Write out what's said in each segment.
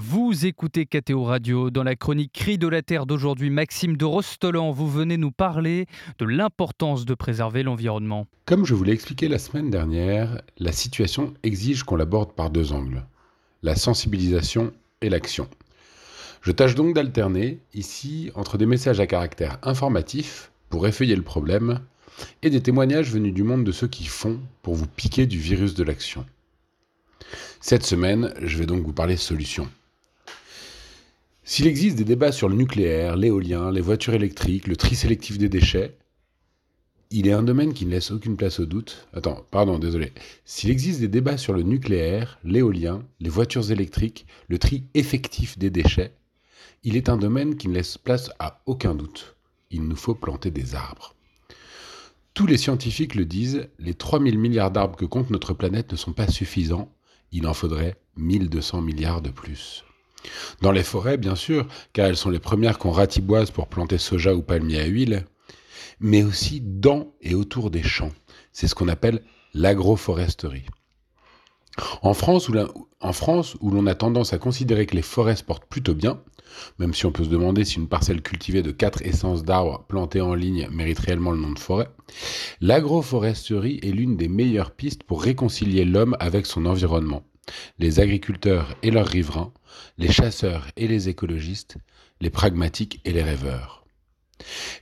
Vous écoutez KTO Radio. Dans la chronique Cri de la Terre d'aujourd'hui, Maxime de Rostolan, vous venez nous parler de l'importance de préserver l'environnement. Comme je vous l'ai expliqué la semaine dernière, la situation exige qu'on l'aborde par deux angles la sensibilisation et l'action. Je tâche donc d'alterner ici entre des messages à caractère informatif pour effeuiller le problème et des témoignages venus du monde de ceux qui font pour vous piquer du virus de l'action. Cette semaine, je vais donc vous parler solutions. S'il existe des débats sur le nucléaire, l'éolien, les voitures électriques, le tri sélectif des déchets, il est un domaine qui ne laisse aucune place au doute. Attends, pardon, désolé. S'il existe des débats sur le nucléaire, l'éolien, les voitures électriques, le tri effectif des déchets, il est un domaine qui ne laisse place à aucun doute. Il nous faut planter des arbres. Tous les scientifiques le disent, les 3000 milliards d'arbres que compte notre planète ne sont pas suffisants, il en faudrait 1200 milliards de plus. Dans les forêts, bien sûr, car elles sont les premières qu'on ratiboise pour planter soja ou palmier à huile, mais aussi dans et autour des champs. C'est ce qu'on appelle l'agroforesterie. En France, où l'on a tendance à considérer que les forêts se portent plutôt bien, même si on peut se demander si une parcelle cultivée de quatre essences d'arbres plantées en ligne mérite réellement le nom de forêt, l'agroforesterie est l'une des meilleures pistes pour réconcilier l'homme avec son environnement les agriculteurs et leurs riverains, les chasseurs et les écologistes, les pragmatiques et les rêveurs.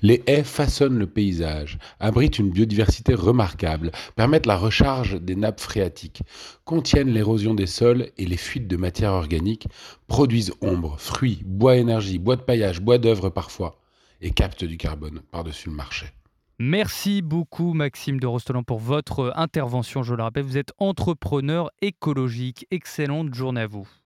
Les haies façonnent le paysage, abritent une biodiversité remarquable, permettent la recharge des nappes phréatiques, contiennent l'érosion des sols et les fuites de matière organique, produisent ombre, fruits, bois énergie, bois de paillage, bois d'œuvre parfois, et captent du carbone par-dessus le marché. Merci beaucoup Maxime de Rostolan pour votre intervention. Je le rappelle, vous êtes entrepreneur écologique. Excellente journée à vous.